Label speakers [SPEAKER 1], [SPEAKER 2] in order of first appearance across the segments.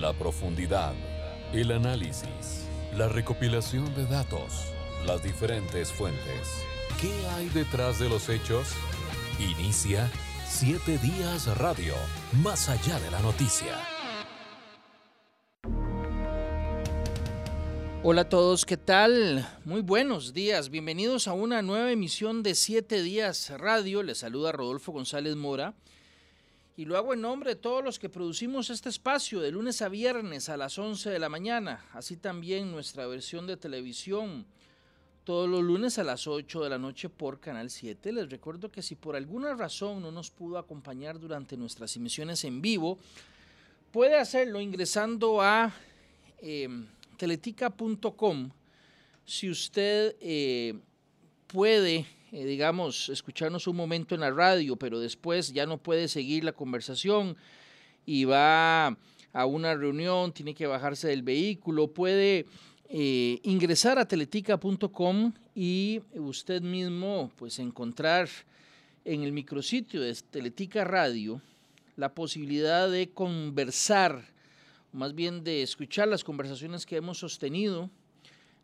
[SPEAKER 1] La profundidad, el análisis, la recopilación de datos, las diferentes fuentes. ¿Qué hay detrás de los hechos? Inicia Siete Días Radio, más allá de la noticia.
[SPEAKER 2] Hola a todos, ¿qué tal? Muy buenos días, bienvenidos a una nueva emisión de Siete Días Radio. Les saluda Rodolfo González Mora y lo hago en nombre de todos los que producimos este espacio de lunes a viernes a las 11 de la mañana, así también nuestra versión de televisión todos los lunes a las 8 de la noche por Canal 7. Les recuerdo que si por alguna razón no nos pudo acompañar durante nuestras emisiones en vivo, puede hacerlo ingresando a... Eh, teletica.com, si usted eh, puede, eh, digamos, escucharnos un momento en la radio, pero después ya no puede seguir la conversación y va a una reunión, tiene que bajarse del vehículo, puede eh, ingresar a teletica.com y usted mismo pues encontrar en el micrositio de Teletica Radio la posibilidad de conversar más bien de escuchar las conversaciones que hemos sostenido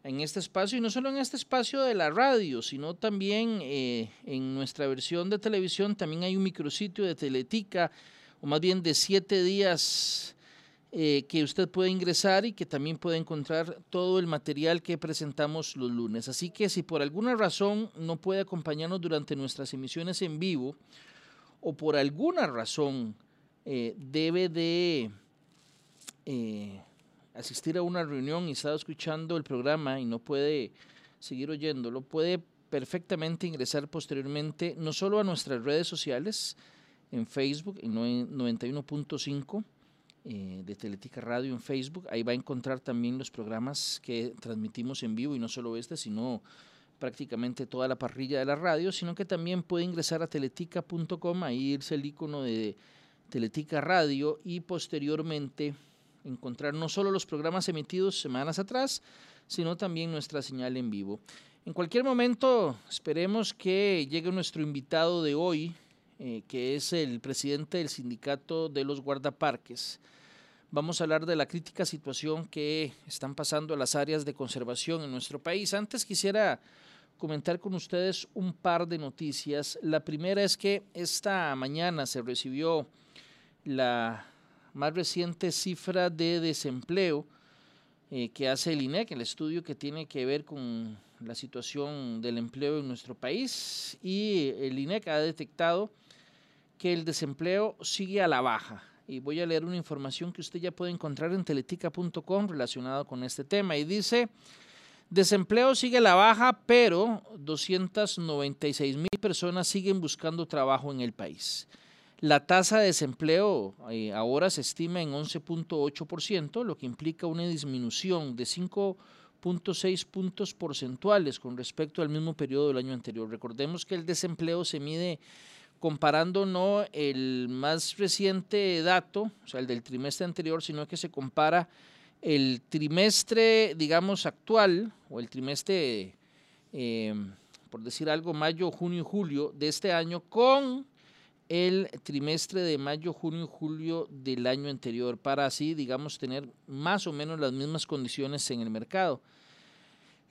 [SPEAKER 2] en este espacio, y no solo en este espacio de la radio, sino también eh, en nuestra versión de televisión, también hay un micrositio de Teletica, o más bien de siete días eh, que usted puede ingresar y que también puede encontrar todo el material que presentamos los lunes. Así que si por alguna razón no puede acompañarnos durante nuestras emisiones en vivo, o por alguna razón eh, debe de asistir a una reunión y está escuchando el programa y no puede seguir oyéndolo, puede perfectamente ingresar posteriormente no solo a nuestras redes sociales, en Facebook, en 91.5 eh, de Teletica Radio en Facebook, ahí va a encontrar también los programas que transmitimos en vivo y no solo este, sino prácticamente toda la parrilla de la radio, sino que también puede ingresar a teletica.com, ahí irse el icono de Teletica Radio y posteriormente encontrar no solo los programas emitidos semanas atrás, sino también nuestra señal en vivo. En cualquier momento esperemos que llegue nuestro invitado de hoy, eh, que es el presidente del sindicato de los guardaparques. Vamos a hablar de la crítica situación que están pasando las áreas de conservación en nuestro país. Antes quisiera comentar con ustedes un par de noticias. La primera es que esta mañana se recibió la más reciente cifra de desempleo eh, que hace el INEC, el estudio que tiene que ver con la situación del empleo en nuestro país y el INEC ha detectado que el desempleo sigue a la baja. Y voy a leer una información que usted ya puede encontrar en teletica.com relacionada con este tema. Y dice, desempleo sigue a la baja, pero 296 mil personas siguen buscando trabajo en el país. La tasa de desempleo eh, ahora se estima en 11.8%, lo que implica una disminución de 5.6 puntos porcentuales con respecto al mismo periodo del año anterior. Recordemos que el desempleo se mide comparando no el más reciente dato, o sea, el del trimestre anterior, sino que se compara el trimestre, digamos, actual, o el trimestre, eh, por decir algo, mayo, junio julio de este año con el trimestre de mayo, junio y julio del año anterior para así, digamos, tener más o menos las mismas condiciones en el mercado.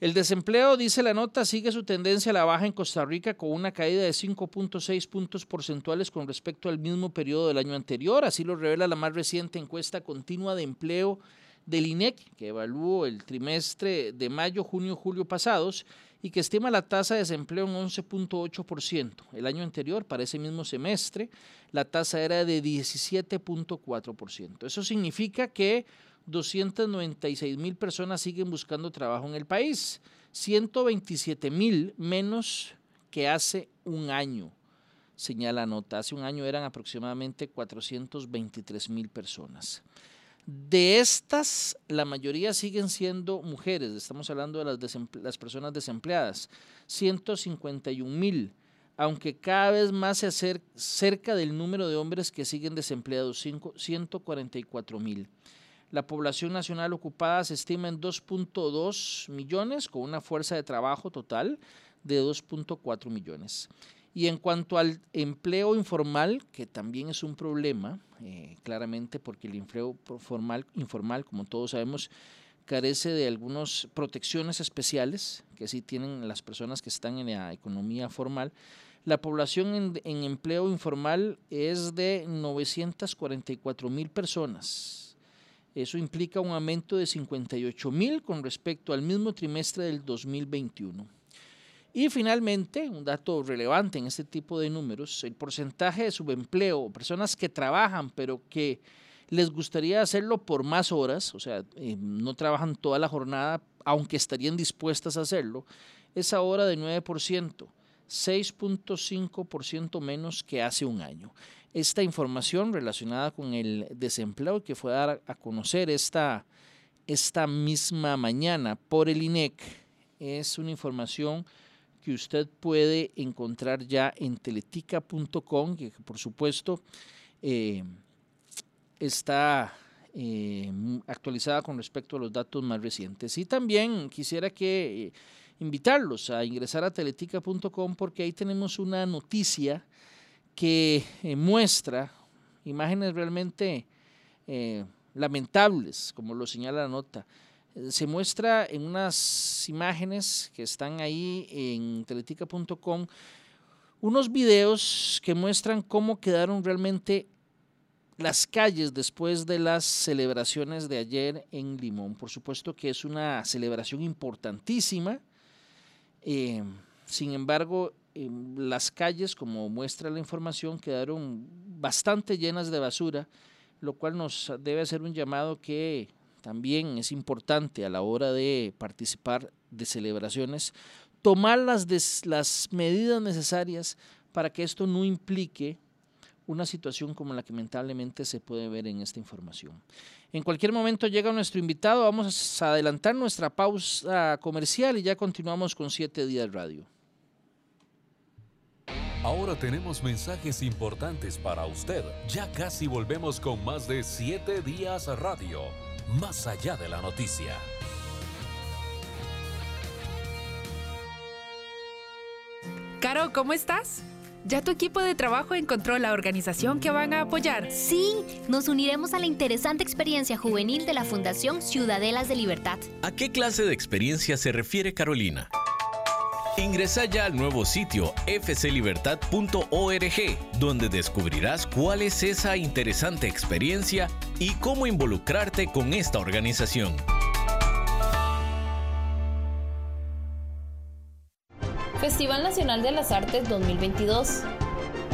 [SPEAKER 2] El desempleo, dice la nota, sigue su tendencia a la baja en Costa Rica con una caída de 5.6 puntos porcentuales con respecto al mismo periodo del año anterior. Así lo revela la más reciente encuesta continua de empleo del INEC, que evaluó el trimestre de mayo, junio y julio pasados y que estima la tasa de desempleo en 11.8%. El año anterior, para ese mismo semestre, la tasa era de 17.4%. Eso significa que 296 mil personas siguen buscando trabajo en el país, 127 mil menos que hace un año, señala nota. Hace un año eran aproximadamente 423 mil personas. De estas, la mayoría siguen siendo mujeres, estamos hablando de las, personas desempleadas, 151 mil, aunque cada vez más se acerca cerca del número de hombres que siguen desempleados, 144 mil. La población nacional ocupada se estima en 2.2 millones, con una fuerza de trabajo total de 2.4 millones. Y en cuanto al empleo informal, que también es un problema, eh, claramente porque el empleo formal, informal, como todos sabemos, carece de algunas protecciones especiales que sí tienen las personas que están en la economía formal. La población en, empleo informal es de 944 mil personas. Eso implica un aumento de 58 mil con respecto al mismo trimestre del 2021. Y finalmente, un dato relevante en este tipo de números, el porcentaje de subempleo, personas que trabajan pero que les gustaría hacerlo por más horas, o sea, eh, no trabajan toda la jornada, aunque estarían dispuestas a hacerlo, es ahora de 9%, 6.5% menos que hace un año. Esta información relacionada con el desempleo que fue a dar a conocer esta, esta misma mañana por el INEC es una información que usted puede encontrar ya en teletica.com, que por supuesto eh, está eh, actualizada con respecto a los datos más recientes. Y también quisiera que eh, invitarlos a ingresar a teletica.com porque ahí tenemos una noticia que muestra imágenes realmente lamentables, como lo señala la nota. Se muestra en unas imágenes que están ahí en teletica.com unos videos que muestran cómo quedaron realmente las calles después de las celebraciones de ayer en Limón. Por supuesto que es una celebración importantísima. Eh, sin embargo, las calles, como muestra la información, quedaron bastante llenas de basura, lo cual nos debe hacer un llamado que también es importante a la hora de participar de celebraciones, tomar las, las medidas necesarias para que esto no implique una situación como la que lamentablemente se puede ver en esta información. En cualquier momento llega nuestro invitado, vamos a adelantar nuestra pausa comercial y ya continuamos con 7 días radio.
[SPEAKER 1] Ahora tenemos mensajes importantes para usted. Ya casi volvemos con más de 7 días radio, más allá de la noticia.
[SPEAKER 3] Caro, ¿cómo estás? ¿Ya tu equipo de trabajo encontró la organización que van a apoyar?
[SPEAKER 4] Sí, nos uniremos a la interesante experiencia juvenil de la Fundación Ciudadelas de Libertad.
[SPEAKER 5] ¿A qué clase de experiencia se refiere Carolina? Ingresa ya al nuevo sitio fclibertad.org, donde descubrirás cuál es esa interesante experiencia y cómo involucrarte con esta organización.
[SPEAKER 6] Festival Nacional de las Artes 2022.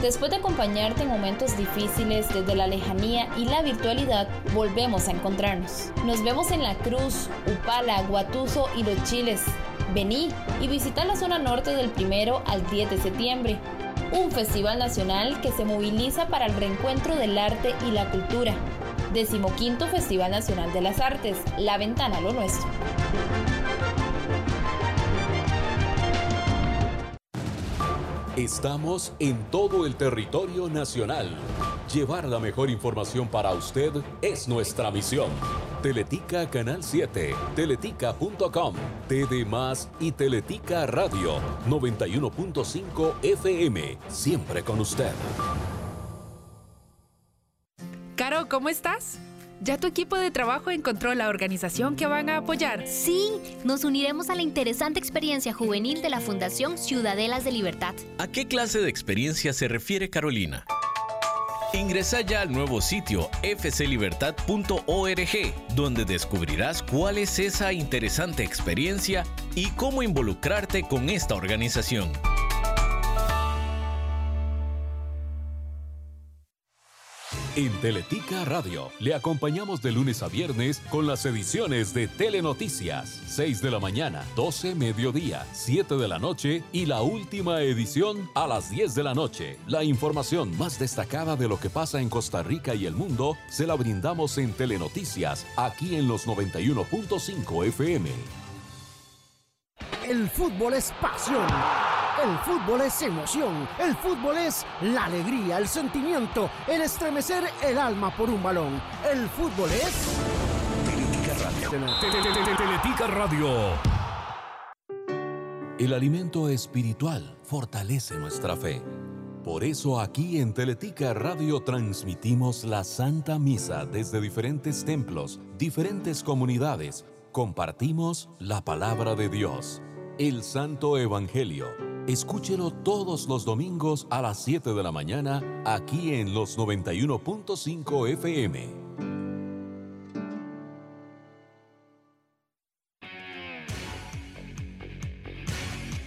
[SPEAKER 6] Después de acompañarte en momentos difíciles desde la lejanía y la virtualidad, volvemos a encontrarnos. Nos vemos en La Cruz, Upala, Guatuso y Los Chiles. Vení y visita la zona norte del primero al 10 de septiembre. Un festival nacional que se moviliza para el reencuentro del arte y la cultura. Decimoquinto Festival Nacional de las Artes, La Ventana lo Nuestro.
[SPEAKER 1] Estamos en todo el territorio nacional. Llevar la mejor información para usted es nuestra misión. Teletica Canal 7, teletica.com, TD Más y Teletica Radio 91.5 FM, siempre con usted.
[SPEAKER 3] Caro, ¿cómo estás? ¿Ya tu equipo de trabajo encontró la organización que van a apoyar?
[SPEAKER 4] Sí, nos uniremos a la interesante experiencia juvenil de la Fundación Ciudadelas de Libertad.
[SPEAKER 5] ¿A qué clase de experiencia se refiere Carolina? Ingresa ya al nuevo sitio fclibertad.org, donde descubrirás cuál es esa interesante experiencia y cómo involucrarte con esta organización.
[SPEAKER 1] En Teletica Radio le acompañamos de lunes a viernes con las ediciones de Telenoticias, 6 de la mañana, 12 mediodía, 7 de la noche y la última edición a las 10 de la noche. La información más destacada de lo que pasa en Costa Rica y el mundo se la brindamos en Telenoticias, aquí en los 91.5 FM.
[SPEAKER 7] El fútbol es pasión el fútbol es emoción, el fútbol es la alegría, el sentimiento, el estremecer el alma por un balón. El fútbol es...
[SPEAKER 1] Teletica Radio. El alimento espiritual fortalece nuestra fe. Por eso aquí en Teletica Radio transmitimos la Santa Misa desde diferentes templos, diferentes comunidades. Compartimos la palabra de Dios, el Santo Evangelio. Escúchelo todos los domingos a las 7 de la mañana aquí en los 91.5 FM.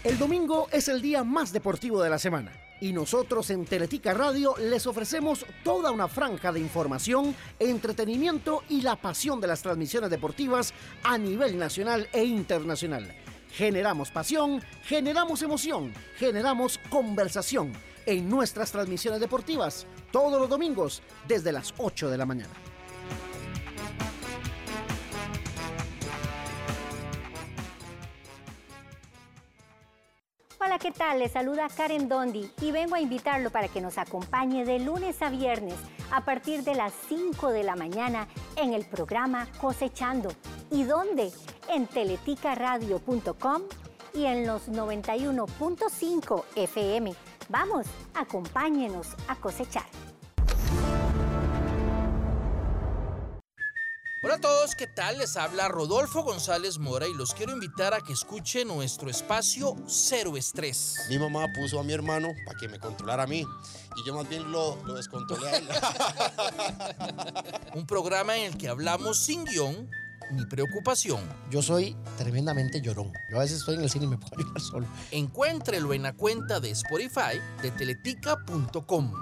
[SPEAKER 7] El domingo es el día más deportivo de la semana y nosotros en Teletica Radio les ofrecemos toda una franja de información, entretenimiento y la pasión de las transmisiones deportivas a nivel nacional e internacional. Generamos pasión, generamos emoción, generamos conversación en nuestras transmisiones deportivas todos los domingos desde las 8 de la mañana.
[SPEAKER 8] Hola, ¿qué tal? Les saluda Karen Dondi y vengo a invitarlo para que nos acompañe de lunes a viernes a partir de las 5 de la mañana en el programa Cosechando. ¿Y dónde? En teleticaradio.com y en los 91.5 FM. Vamos, acompáñenos a cosechar.
[SPEAKER 2] Hola a todos, ¿qué tal? Les habla Rodolfo González Mora y los quiero invitar a que escuchen nuestro espacio Cero Estrés.
[SPEAKER 9] Mi mamá puso a mi hermano para que me controlara a mí y yo más bien lo, lo descontrolé a él.
[SPEAKER 2] Un programa en el que hablamos sin guion ni preocupación.
[SPEAKER 10] Yo soy tremendamente llorón. Yo a veces estoy en el cine y me puedo llorar solo.
[SPEAKER 2] Encuéntrelo en la cuenta de Spotify de teletica.com.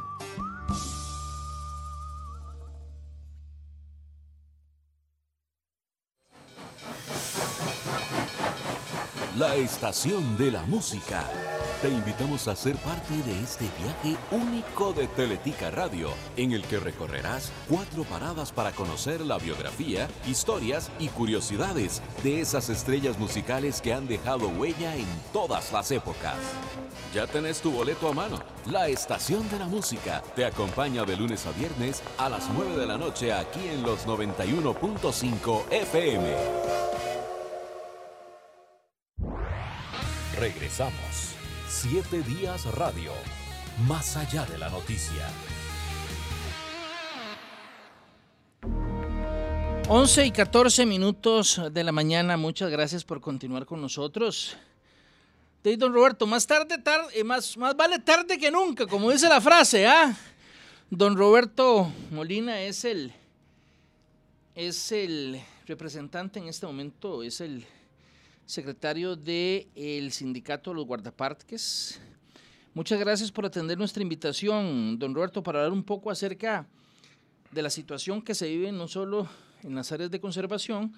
[SPEAKER 1] La estación de la música. Te invitamos a ser parte de este viaje único de Teletica Radio, en el que recorrerás cuatro paradas para conocer la biografía, historias y curiosidades de esas estrellas musicales que han dejado huella en todas las épocas. Ya tenés tu boleto a mano. La estación de la música te acompaña de lunes a viernes a las 9 de la noche aquí en los 91.5 FM. Regresamos. Siete días radio. Más allá de la noticia.
[SPEAKER 2] 11 y 14 minutos de la mañana. Muchas gracias por continuar con nosotros. Don Roberto, más tarde, tarde, más, más vale tarde que nunca, como dice la frase, ¿ah? Don Roberto Molina es el, es el representante en este momento, es el secretario del Sindicato de los Guardaparques. Muchas gracias por atender nuestra invitación, don Roberto, para hablar un poco acerca de la situación que se vive no solo en las áreas de conservación,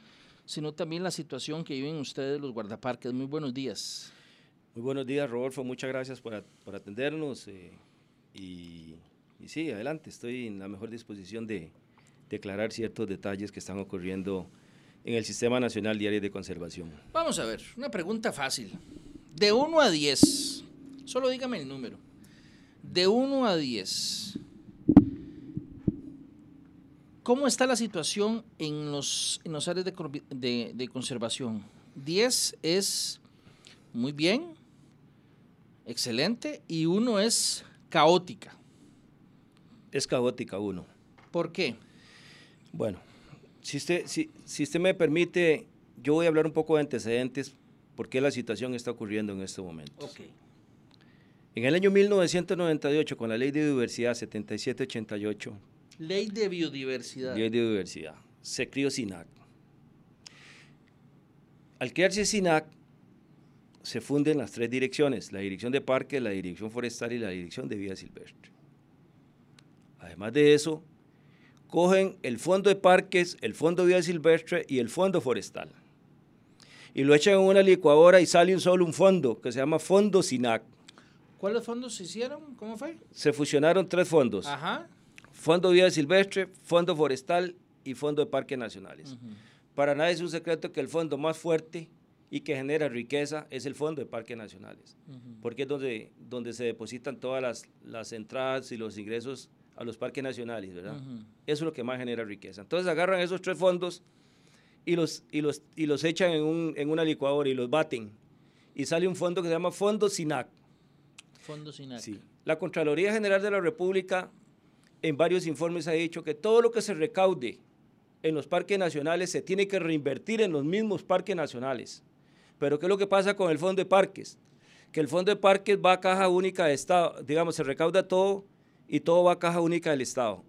[SPEAKER 2] sino también la situación que viven ustedes los guardaparques. Muy buenos días.
[SPEAKER 11] Muy buenos días, Rodolfo. Muchas gracias por, por atendernos. Eh, y, y, sí, adelante. Estoy en la mejor disposición de declarar ciertos detalles que están ocurriendo en el Sistema Nacional Diario de Conservación.
[SPEAKER 2] Vamos a ver, una pregunta fácil. De 1 a 10, solo dígame el número. De 1 a 10, ¿cómo está la situación en los, en los áreas de, de, de conservación? 10 es muy bien, excelente, y 1 es caótica.
[SPEAKER 11] Es caótica uno.
[SPEAKER 2] ¿Por qué?
[SPEAKER 11] Bueno, si usted, si, si usted me permite, yo voy a hablar un poco de antecedentes, por qué la situación está ocurriendo en este momento.
[SPEAKER 2] Okay.
[SPEAKER 11] En el año 1998, con la Ley de Biodiversidad 7788.
[SPEAKER 2] Ley de Biodiversidad.
[SPEAKER 11] Ley de Biodiversidad. Se crió SINAC. Al crearse SINAC, se funden las tres direcciones, la dirección de parques, la dirección forestal y la dirección de vida silvestre. Además de eso, cogen el fondo de parques, el fondo de vida silvestre y el fondo forestal. Y lo echan en una licuadora y sale un solo un fondo que se llama Fondo SINAC.
[SPEAKER 2] ¿Cuáles fondos se hicieron? ¿Cómo fue?
[SPEAKER 11] Se fusionaron tres fondos.
[SPEAKER 2] Ajá.
[SPEAKER 11] Fondo de vida silvestre, Fondo forestal y Fondo de parques nacionales. Uh -huh. Para nadie es un secreto que el fondo más fuerte y que genera riqueza es el Fondo de Parques Nacionales, uh -huh. porque es donde, donde se depositan todas las, las entradas y los ingresos a los parques nacionales, ¿verdad? Uh -huh. Eso es lo que más genera riqueza. Entonces agarran esos tres fondos y los, y los, y los echan en, un, en una licuadora y los baten. Y sale un fondo que se llama Fondo SINAC.
[SPEAKER 2] Fondo SINAC.
[SPEAKER 11] Sí. La Contraloría General de la República en varios informes ha dicho que todo lo que se recaude en los parques nacionales se tiene que reinvertir en los mismos parques nacionales. Pero ¿qué es lo que pasa con el Fondo de Parques? Que el Fondo de Parques va a caja única de Estado, digamos, se recauda todo y todo va a caja única del Estado,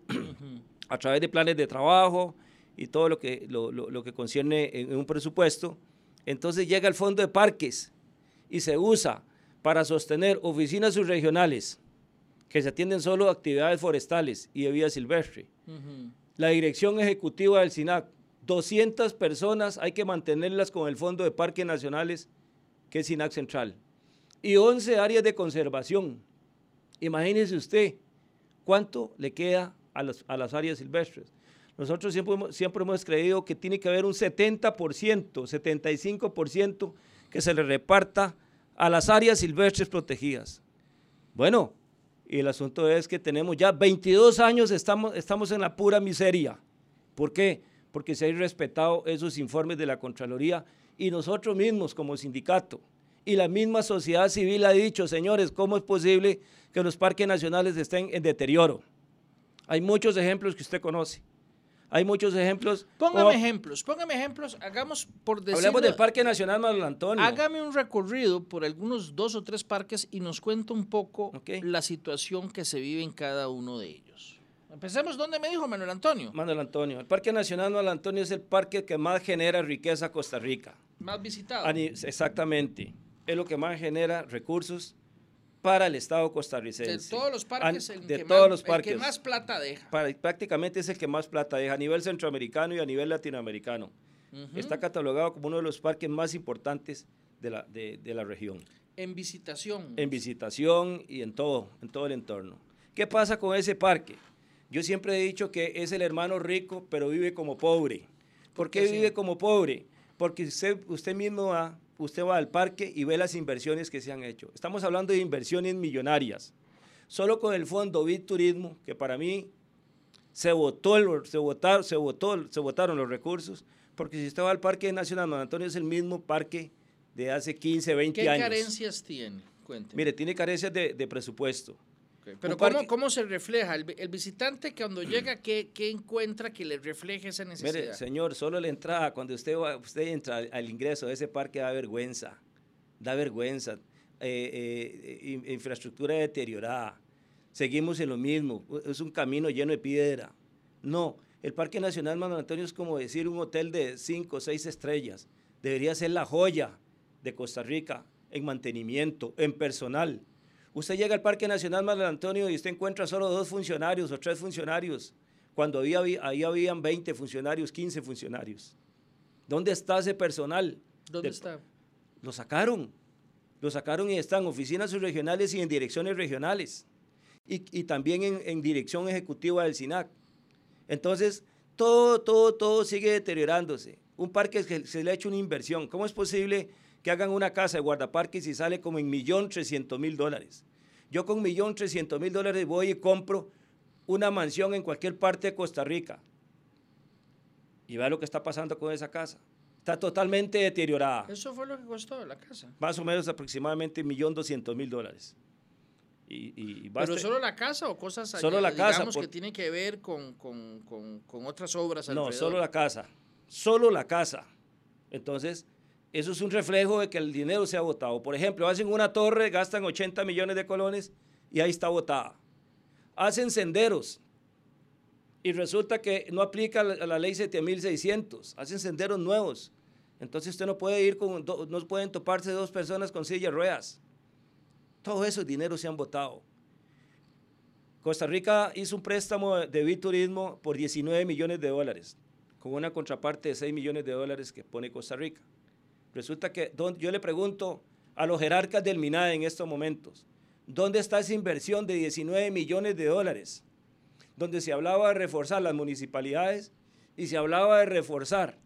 [SPEAKER 11] a través de planes de trabajo y todo lo que, lo, lo, que concierne en un presupuesto. Entonces llega el Fondo de Parques y se usa para sostener oficinas subregionales que se atienden solo a actividades forestales y de vida silvestre. La dirección ejecutiva del SINAC, 200 personas hay que mantenerlas con el Fondo de Parques Nacionales, que es SINAC Central, y 11 áreas de conservación. Imagínese usted cuánto le queda a, a las áreas silvestres. Nosotros siempre, siempre hemos creído que tiene que haber un 70%, 75% que se le reparta a las áreas silvestres protegidas. Bueno, y el asunto es que tenemos ya 22 años, estamos, estamos en la pura miseria. ¿Por qué? Porque se han respetado esos informes de la Contraloría y nosotros mismos como sindicato y la misma sociedad civil ha dicho, señores, ¿cómo es posible que los parques nacionales estén en deterioro? Hay muchos ejemplos que usted conoce. Hay muchos ejemplos.
[SPEAKER 2] Póngame ejemplos, póngame ejemplos. Hagamos por decirlo.
[SPEAKER 11] Hablemos del Parque Nacional Manuel Antonio.
[SPEAKER 2] Hágame un recorrido por algunos dos o tres parques y nos cuenta un poco la situación que se vive en cada uno de ellos. Empecemos, ¿dónde me dijo Manuel Antonio?
[SPEAKER 11] Manuel Antonio. El Parque Nacional Manuel Antonio es el parque que más genera riqueza a Costa Rica.
[SPEAKER 2] Más visitado.
[SPEAKER 11] Exactamente. Es lo que más genera recursos para el Estado costarricense.
[SPEAKER 2] De todos los parques,
[SPEAKER 11] el, de que, todos más, los parques,
[SPEAKER 2] el que más plata deja.
[SPEAKER 11] prácticamente es el que más plata deja a nivel centroamericano y a nivel latinoamericano. Está catalogado como uno de los parques más importantes de la, de, de la región.
[SPEAKER 2] En visitación.
[SPEAKER 11] En visitación y en todo, en todo el entorno. ¿Qué pasa con ese parque? Yo siempre he dicho que es el hermano rico, pero vive como pobre. ¿Por qué vive como pobre? Porque usted, usted mismo ha usted va al parque y ve las inversiones que se han hecho. Estamos hablando de inversiones millonarias. Solo con el fondo BIT Turismo, que para mí se votó, se votaron, se votó, se votaron los recursos, porque si usted va al Parque Nacional Don Antonio es el mismo parque de hace 15, 20 años.
[SPEAKER 2] ¿Qué carencias tiene? Cuénteme.
[SPEAKER 11] Mire, tiene carencias de presupuesto.
[SPEAKER 2] Pero ¿cómo, ¿cómo, se refleja? El, visitante cuando llega, ¿qué, ¿qué, encuentra que le refleje esa necesidad?
[SPEAKER 11] Mire, señor, solo la entrada, cuando usted, va, usted entra al, ingreso de ese parque da vergüenza, da vergüenza. Eh, eh, infraestructura deteriorada, seguimos en lo mismo, es un camino lleno de piedra. No, el Parque Nacional Manuel Antonio es como decir un hotel de cinco o seis estrellas. Debería ser la joya de Costa Rica en mantenimiento, en personal Usted llega al Parque Nacional Manuel Antonio y usted encuentra solo dos funcionarios o tres funcionarios, cuando había, ahí habían 20 funcionarios, 15 funcionarios. ¿Dónde está ese personal?
[SPEAKER 2] ¿Dónde está?
[SPEAKER 11] Lo sacaron. Lo sacaron y están en oficinas subregionales y en direcciones regionales. Y, también en, en, dirección ejecutiva del SINAC. Entonces, todo, todo, todo sigue deteriorándose. Un parque que se le ha hecho una inversión. ¿Cómo es posible que hagan una casa de guardaparques y sale como en millón trescientos mil dólares. Yo con millón trescientos mil dólares voy y compro una mansión en cualquier parte de Costa Rica. Y vea lo que está pasando con esa casa. Está totalmente deteriorada.
[SPEAKER 2] ¿Eso fue lo que costó la casa?
[SPEAKER 11] Más o menos aproximadamente millón doscientos mil dólares. Y,
[SPEAKER 2] ¿Pero solo la casa o cosas
[SPEAKER 11] solo la casa,
[SPEAKER 2] que tienen que ver con, con, con, con otras obras
[SPEAKER 11] alrededor? No, solo la casa. Solo la casa. Entonces, eso es un reflejo de que el dinero se ha votado. Por ejemplo, hacen una torre, gastan 80 millones de colones y ahí está votada. Hacen senderos y resulta que no aplica la, ley 7600. Hacen senderos nuevos. Entonces usted no puede ir con, no pueden toparse dos personas con sillas ruedas. Todo esos dinero se han votado. Costa Rica hizo un préstamo de biturismo por 19 millones de dólares, con una contraparte de 6 millones de dólares que pone Costa Rica. Resulta que yo le pregunto a los jerarcas del MINAE en estos momentos, ¿dónde está esa inversión de 19 millones de dólares? Donde se hablaba de reforzar las municipalidades y se hablaba de reforzar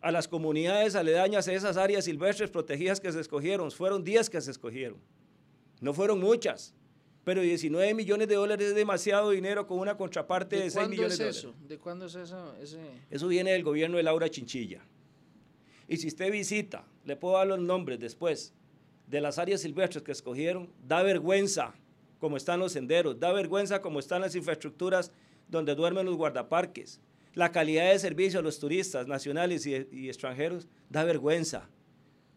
[SPEAKER 11] a las comunidades aledañas a esas áreas silvestres protegidas que se escogieron. Fueron 10 que se escogieron. No fueron muchas, pero 19 millones de dólares es demasiado dinero con una contraparte de, de 6 millones de
[SPEAKER 2] eso? ¿De cuándo es eso?
[SPEAKER 11] Eso viene del gobierno de Laura Chinchilla. Y si usted visita, le puedo dar los nombres después, de las áreas silvestres que escogieron, da vergüenza como están los senderos, da vergüenza como están las infraestructuras donde duermen los guardaparques. La calidad de servicio a los turistas nacionales y, y extranjeros da vergüenza.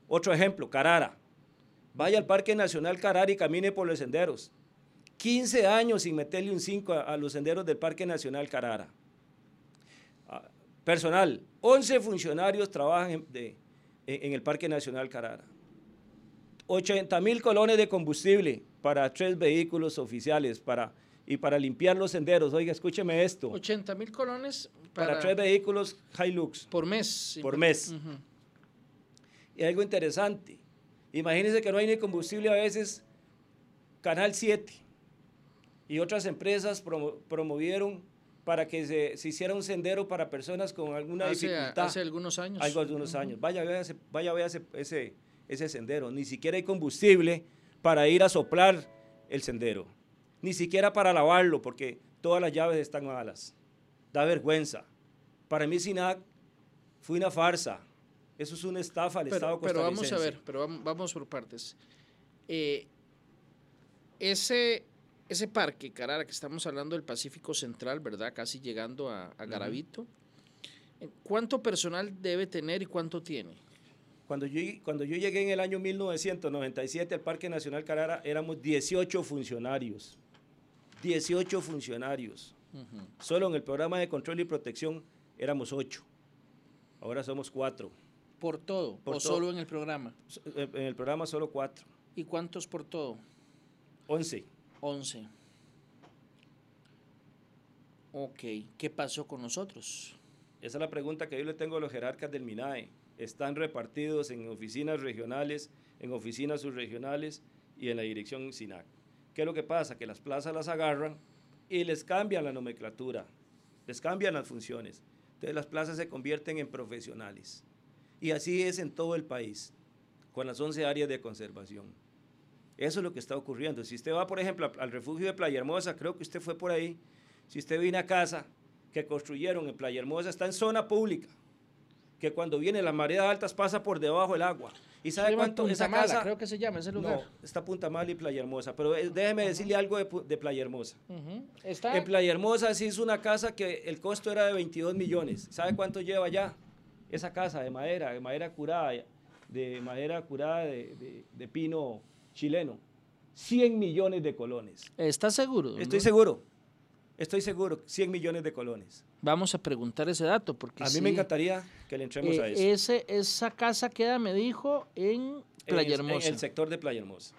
[SPEAKER 11] Otro ejemplo, Carara. Vaya al Parque Nacional Carara y camine por los senderos. 15 años sin meterle un 5 a, a los senderos del Parque Nacional Carara. Ah, personal, 11 funcionarios trabajan en, de- en- en el Parque Nacional Carara. 80 mil colones de combustible para tres vehículos oficiales para, y para limpiar los senderos. Oiga, escúcheme esto.
[SPEAKER 2] 80 mil colones
[SPEAKER 11] Para,
[SPEAKER 2] para,
[SPEAKER 11] tres vehículos Hilux
[SPEAKER 2] por mes.
[SPEAKER 11] por mes. Y algo interesante. Imagínense que no hay ni combustible a veces. Canal 7 y otras empresas promo- promovieron para que se, se hiciera un sendero para personas con alguna
[SPEAKER 2] Hace,
[SPEAKER 11] dificultad.
[SPEAKER 2] hace algunos años.
[SPEAKER 11] Algo de unos años. Vaya, vea ese, vaya, vea ese, ese, ese sendero. Ni siquiera hay combustible para ir a soplar el sendero. Ni siquiera para lavarlo, porque todas las llaves están malas. Da vergüenza. Para mí, SINAC fue una farsa. Eso es una estafa al Estado
[SPEAKER 2] pero, pero vamos a ver, pero vam- vamos por partes. Eh, ese, ese parque, Carara, que estamos hablando del Pacífico Central, ¿verdad? Casi llegando a, a Garavito. Eh, ¿Cuánto personal debe tener y cuánto tiene?
[SPEAKER 11] Cuando yo, cuando yo llegué en el año 1997 al Parque Nacional Carara, éramos 18 funcionarios. 18 funcionarios. Solo en el programa de control y protección éramos 8. Ahora somos 4.
[SPEAKER 2] ¿Por todo?
[SPEAKER 11] Por
[SPEAKER 2] ¿O
[SPEAKER 11] todo.
[SPEAKER 2] solo en el programa?
[SPEAKER 11] En el programa solo 4.
[SPEAKER 2] ¿Y cuántos por todo?
[SPEAKER 11] 11.
[SPEAKER 2] 11. Ok, ¿qué pasó con nosotros?
[SPEAKER 11] Esa es la pregunta que yo le tengo a los jerarcas del MINAE. Están repartidos en oficinas regionales, en oficinas subregionales y en la dirección SINAC. ¿Qué es lo que pasa? Que las plazas las agarran y les cambian la nomenclatura, les cambian las funciones. Entonces las plazas se convierten en profesionales. Y así es en todo el país, con las 11 áreas de conservación. Eso es lo que está ocurriendo. Si usted va, por ejemplo, al refugio de Playa Hermosa, creo que usted fue por ahí, si usted viene a casa que construyeron en Playa Hermosa, está en zona pública, que cuando vienen las mareas altas pasa por debajo del agua. ¿Y sabe cuánto
[SPEAKER 2] Punta
[SPEAKER 11] esa
[SPEAKER 2] Mala,
[SPEAKER 11] casa?
[SPEAKER 2] creo que se llama ese lugar.
[SPEAKER 11] No, está Punta Mala y Playa Hermosa, pero eh, déjeme decirle algo de, Playa Hermosa.
[SPEAKER 2] Está
[SPEAKER 11] En Playa Hermosa se hizo una casa que el costo era de 22 millones. ¿Sabe cuánto lleva ya? Esa casa de madera, de madera curada, de madera curada de, de- de pino chileno. 100 millones de colones.
[SPEAKER 2] ¿Está seguro?
[SPEAKER 11] Estoy seguro, estoy seguro, 100 millones de colones.
[SPEAKER 2] Vamos a preguntar ese dato porque
[SPEAKER 11] A mí
[SPEAKER 2] sí,
[SPEAKER 11] me encantaría que le entremos
[SPEAKER 2] eh,
[SPEAKER 11] a eso.
[SPEAKER 2] ese, esa casa queda, me dijo, en Playa
[SPEAKER 11] en
[SPEAKER 2] Hermosa.
[SPEAKER 11] En el sector de Playa Hermosa.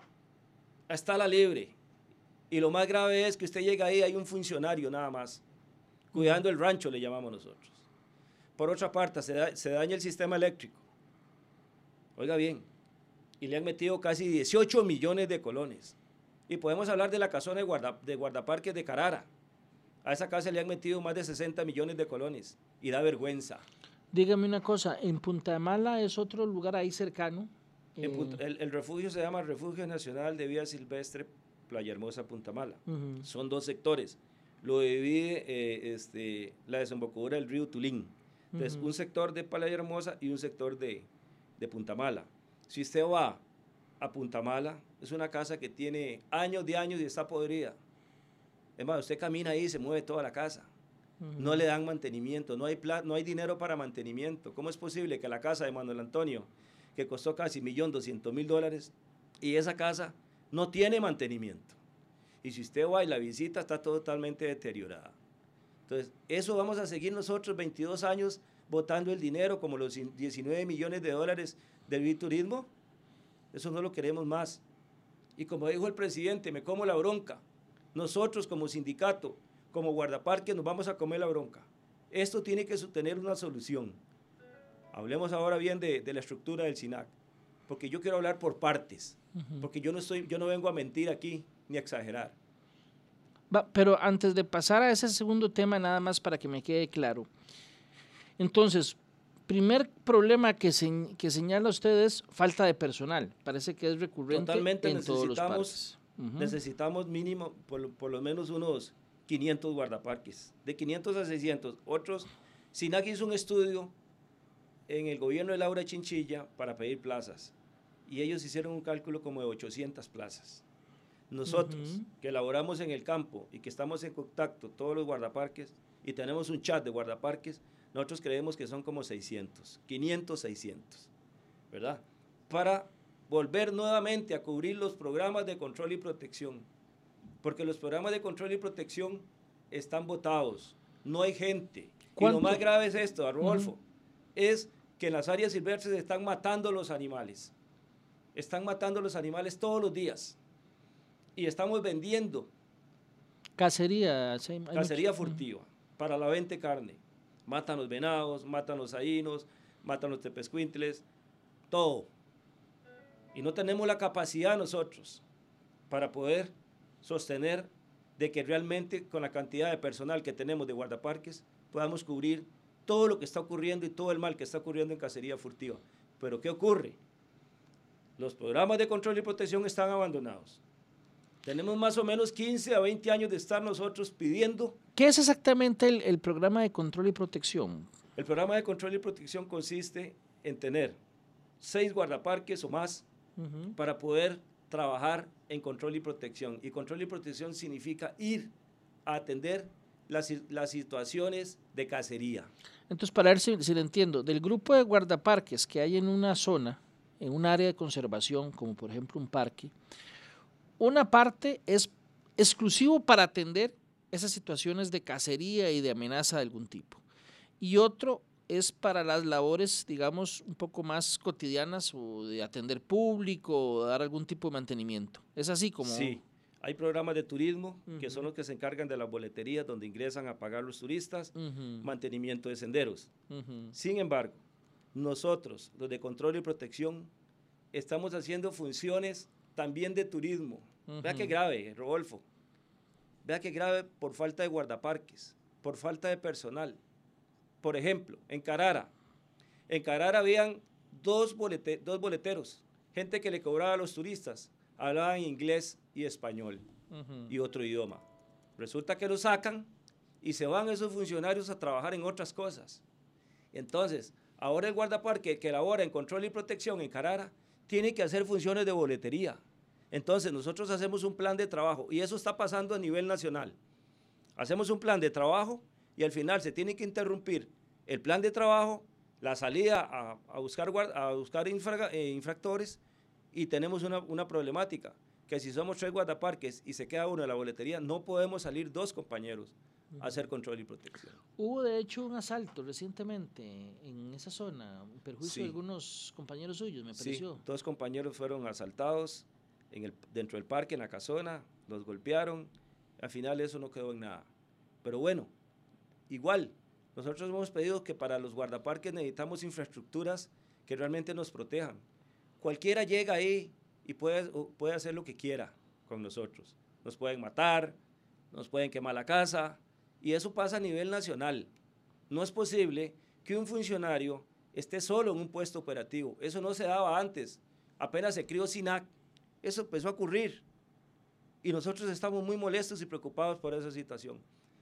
[SPEAKER 11] Está la libre. Y lo más grave es que usted llega ahí, hay un funcionario nada más, cuidando el rancho, le llamamos nosotros. Por otra parte, se, da- se daña el sistema eléctrico. Oiga bien, y le han metido casi 18 millones de colones. Y podemos hablar de la casona de, guarda, de guardaparques de Carara. A esa casa le han metido más de 60 millones de colones. Y da vergüenza.
[SPEAKER 2] Dígame una cosa, en Punta Mala es otro lugar ahí cercano. Eh,
[SPEAKER 11] Punta- el, el refugio se llama Refugio Nacional de Vida Silvestre Playa Hermosa Punta Mala.
[SPEAKER 2] Ujú.
[SPEAKER 11] Son dos sectores. Lo divide eh, este, la desembocadura del río Tulín. Entonces, un sector de Playa Hermosa y un sector de, de Punta Mala. Si usted va a Punta Mala, es una casa que tiene años de años y está podrida. Es más, usted camina ahí y se mueve toda la casa. No le dan mantenimiento, no hay, pla- no hay dinero para mantenimiento. ¿Cómo es posible que la casa de Manuel Antonio, que costó casi 1.200.000 dólares, y esa casa no tiene mantenimiento? Y si usted va y la visita, está totalmente deteriorada. Entonces, eso vamos a seguir nosotros 22 años votando el dinero, como los 19 millones de dólares del turismo. Eso no lo queremos más. Y como dijo el presidente, me como la bronca. Nosotros como sindicato, como guardaparques, nos vamos a comer la bronca. Esto tiene que tener una solución. Hablemos ahora bien de, de la estructura del SINAC, porque yo quiero hablar por partes, porque yo no, estoy, yo no vengo a mentir aquí ni a exagerar.
[SPEAKER 2] Va, pero antes de pasar a ese segundo tema, nada más para que me quede claro. Entonces, primer problema que, se- que señala usted es falta de personal. Parece que es recurrente
[SPEAKER 11] Totalmente
[SPEAKER 2] en todos los parques.
[SPEAKER 11] Necesitamos mínimo, por, por lo menos unos 500 guardaparques, de 500 a 600. Otros, SINAC hizo un estudio en el gobierno de Laura Chinchilla para pedir plazas y ellos hicieron un cálculo como de 800 plazas. Nosotros, que elaboramos en el campo y que estamos en contacto, todos los guardaparques, y tenemos un chat de guardaparques, nosotros creemos que son como 600, 500, 600, ¿verdad? Para volver nuevamente a cubrir los programas de control y protección, porque los programas de control y protección están votados, no hay gente. Y lo más grave es esto, Rodolfo, es que en las áreas silvestres están matando los animales. Están matando los animales todos los días. Y estamos vendiendo.
[SPEAKER 2] Cacería.
[SPEAKER 11] Cacería furtiva para la venta de carne. Matan los venados, matan los ainos, matan los tepescuintles, todo. Y no tenemos la capacidad nosotros para poder sostener de que realmente con la cantidad de personal que tenemos de guardaparques podamos cubrir todo lo que está ocurriendo y todo el mal que está ocurriendo en cacería furtiva. Pero ¿qué ocurre? Los programas de control y protección están abandonados. Tenemos más o menos 15 a 20 años de estar nosotros pidiendo.
[SPEAKER 2] ¿Qué es exactamente el, programa de control y protección?
[SPEAKER 11] El programa de control y protección consiste en tener seis guardaparques o más para poder trabajar en control y protección. Y control y protección significa ir a atender las, las situaciones de cacería.
[SPEAKER 2] Entonces, para ver si, si lo entiendo, del grupo de guardaparques que hay en una zona, en un área de conservación, como por ejemplo un parque, una parte es exclusivo para atender esas situaciones de cacería y de amenaza de algún tipo. Y otro es para las labores, digamos, un poco más cotidianas o de atender público o dar algún tipo de mantenimiento. Es así como...
[SPEAKER 11] Sí, hay programas de turismo que son los que se encargan de las boleterías donde ingresan a pagar los turistas, mantenimiento de senderos. Sin embargo, nosotros, los de control y protección, estamos haciendo funciones también de turismo. Vea qué grave, Rodolfo. Vea qué grave por falta de guardaparques, por falta de personal. Por ejemplo, en Carara. En Carara habían dos, dos boleteros, gente que le cobraba a los turistas. Hablaban inglés y español y otro idioma. Resulta que lo sacan y se van esos funcionarios a trabajar en otras cosas. Entonces, ahora el guardaparque que elabora en control y protección en Carara tiene que hacer funciones de boletería. Entonces, nosotros hacemos un plan de trabajo y eso está pasando a nivel nacional. Hacemos un plan de trabajo y al final se tiene que interrumpir el plan de trabajo, la salida a, buscar, a buscar eh, infractores y tenemos una, una, problemática, que si somos tres guardaparques y se queda uno en la boletería, no podemos salir dos compañeros a hacer control y protección.
[SPEAKER 2] Hubo de hecho un asalto recientemente en esa zona, un perjuicio de algunos compañeros suyos, me pareció.
[SPEAKER 11] Sí, dos compañeros fueron asaltados, el, dentro del parque, en la casona, los golpearon, al final eso no quedó en nada. Pero bueno, igual, nosotros hemos pedido que para los guardaparques necesitamos infraestructuras que realmente nos protejan. Cualquiera llega ahí y puede, puede hacer lo que quiera con nosotros. Nos pueden matar, nos pueden quemar la casa, y eso pasa a nivel nacional. No es posible que un funcionario esté solo en un puesto operativo. Eso no se daba antes. Apenas se crió SINAC eso empezó a ocurrir. Y nosotros estamos muy molestos y preocupados por esa situación.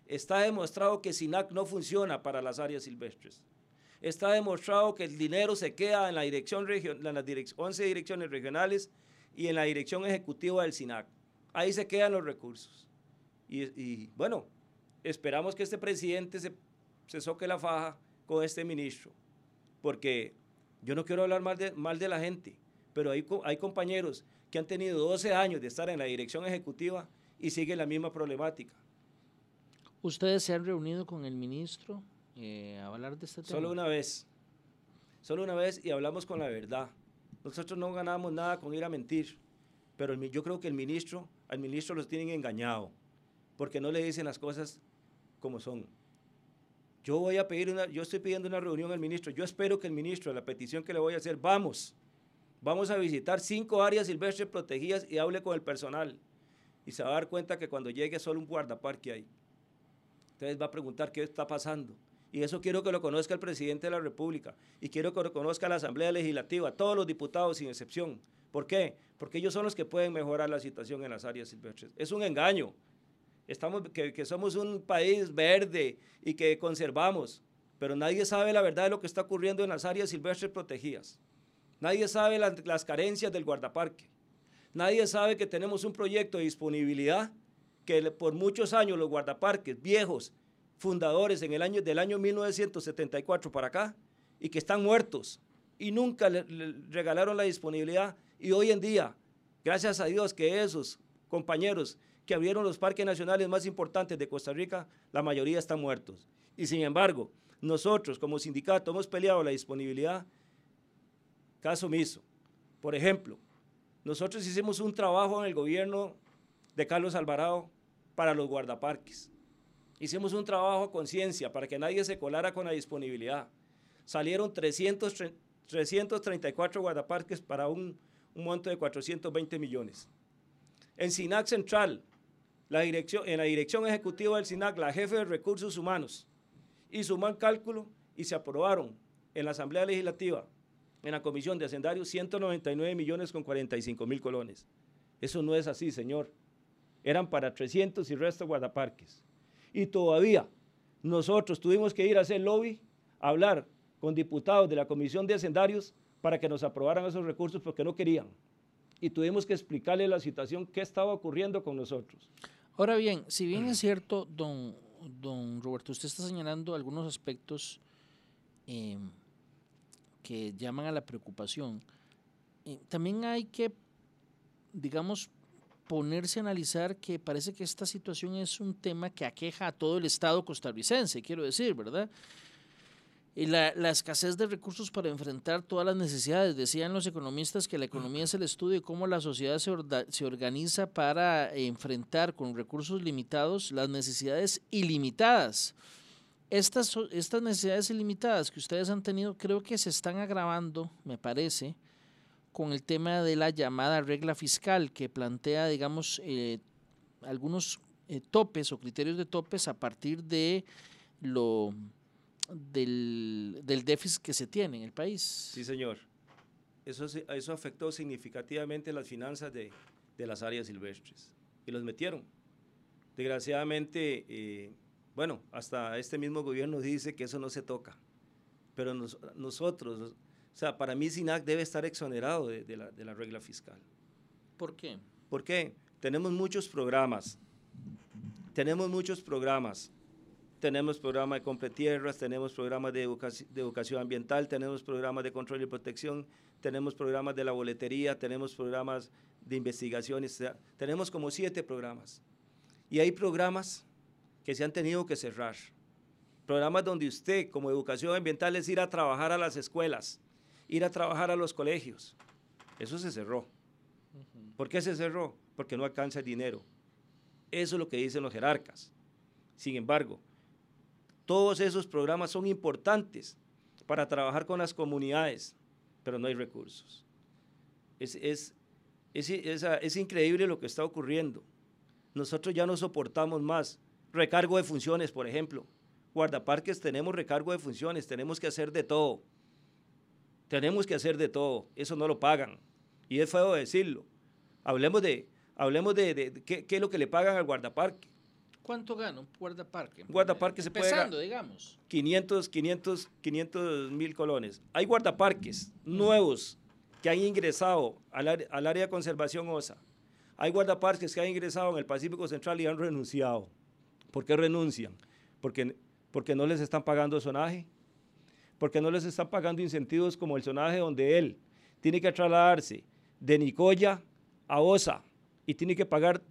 [SPEAKER 11] Está demostrado que SINAC no funciona para las áreas silvestres. Está demostrado que el dinero se queda en, la dirección en las 11 direcciones regionales y en la dirección ejecutiva del SINAC. Ahí se quedan los recursos. Y, bueno, esperamos que este presidente se, se, soque la faja con este ministro, porque yo no quiero hablar mal de, mal de la gente, pero hay, hay compañeros que han tenido 12 años de estar en la dirección ejecutiva y sigue la misma problemática.
[SPEAKER 2] ¿Ustedes se han reunido con el ministro eh, a hablar de este tema?
[SPEAKER 11] Solo una vez. Solo una vez y hablamos con la verdad. Nosotros no ganamos nada con ir a mentir, pero yo creo que el ministro, al ministro los tienen engañado, porque no le dicen las cosas como son. Yo voy a pedir una, yo estoy pidiendo una reunión al ministro. Yo espero que el ministro, la petición que le voy a hacer, vamos, Vamos a visitar cinco áreas silvestres protegidas y hable con el personal. Y se va a dar cuenta que cuando llegue solo un guardaparque ahí. Entonces va a preguntar qué está pasando. Y eso quiero que lo conozca el presidente de la República. Y quiero que lo conozca la Asamblea Legislativa, todos los diputados sin excepción. ¿Por qué? Porque ellos son los que pueden mejorar la situación en las áreas silvestres. Es un engaño. Estamos, que, que somos un país verde y que conservamos, pero nadie sabe la verdad de lo que está ocurriendo en las áreas silvestres protegidas. Nadie sabe las, carencias del guardaparque. Nadie sabe que tenemos un proyecto de disponibilidad que por muchos años los guardaparques viejos, fundadores en el año, del año 1974 para acá, y que están muertos y nunca le, regalaron la disponibilidad. Y hoy en día, gracias a Dios que esos compañeros que abrieron los parques nacionales más importantes de Costa Rica, la mayoría están muertos. Y sin embargo, nosotros como sindicato hemos peleado la disponibilidad caso omiso. Por ejemplo, nosotros hicimos un trabajo en el gobierno de Carlos Alvarado para los guardaparques. Hicimos un trabajo a conciencia para que nadie se colara con la disponibilidad. Salieron 334 guardaparques para un, monto de 420 millones. En SINAC Central, la dirección, en la dirección ejecutiva del SINAC, la jefe de recursos humanos hizo un cálculo y se aprobaron en la Asamblea Legislativa en la Comisión de Hacendarios 199 millones con 45 mil colones. Eso no es así, señor. Eran para 300 y resto guardaparques. Y todavía nosotros tuvimos que ir a hacer lobby, a hablar con diputados de la Comisión de Hacendarios para que nos aprobaran esos recursos porque no querían. Y tuvimos que explicarle la situación, qué estaba ocurriendo con nosotros.
[SPEAKER 2] Ahora bien, si bien es cierto, don, don Roberto, usted está señalando algunos aspectos eh, que llaman a la preocupación. también hay que, digamos, ponerse a analizar que parece que esta situación es un tema que aqueja a todo el Estado costarricense, quiero decir, ¿verdad? Y la, escasez de recursos para enfrentar todas las necesidades. Decían los economistas que la economía es el estudio de cómo la sociedad se organiza para enfrentar con recursos limitados las necesidades ilimitadas estas, estas necesidades ilimitadas que ustedes han tenido creo que se están agravando, me parece, con el tema de la llamada regla fiscal que plantea, digamos, eh, algunos eh, topes o criterios de topes a partir de lo del, déficit que se tiene en el país.
[SPEAKER 11] Sí, señor. Eso, eso afectó significativamente las finanzas de, de las áreas silvestres y los metieron. Desgraciadamente, eh, bueno, hasta este mismo gobierno dice que eso no se toca, pero nosotros, o sea, para mí SINAC debe estar exonerado de, la, regla fiscal.
[SPEAKER 2] ¿Por qué?
[SPEAKER 11] Porque tenemos muchos programas, tenemos muchos programas, tenemos programas de compra tierras, tenemos programas de, de, educación ambiental, tenemos programas de control y protección, tenemos programas de la boletería, tenemos programas de investigaciones, tenemos como siete programas. Y hay programas que se han tenido que cerrar. Programas donde usted, como educación ambiental, es ir a trabajar a las escuelas, ir a trabajar a los colegios. Eso se cerró. ¿Por qué se cerró? Porque no alcanza el dinero. Eso es lo que dicen los jerarcas. Sin embargo, todos esos programas son importantes para trabajar con las comunidades, pero no hay recursos. Es, es, es, es, increíble lo que está ocurriendo. Nosotros ya no soportamos más Recargo de funciones, por ejemplo. Guardaparques tenemos recargo de funciones, tenemos que hacer de todo. Tenemos que hacer de todo, eso no lo pagan. Y es feo decirlo. Hablemos de, hablemos de, qué, es lo que le pagan al guardaparque.
[SPEAKER 2] ¿Cuánto gana un guardaparque?
[SPEAKER 11] guardaparque se puede
[SPEAKER 2] ganar digamos.
[SPEAKER 11] 500, 500, 500 mil colones. Hay guardaparques nuevos que han ingresado al, al área de conservación OSA. Hay guardaparques que han ingresado en el Pacífico Central y han renunciado. ¿Por qué renuncian? Porque, porque no les están pagando sonaje, porque no les están pagando incentivos como el sonaje donde él tiene que trasladarse de Nicoya a Osa y tiene que pagar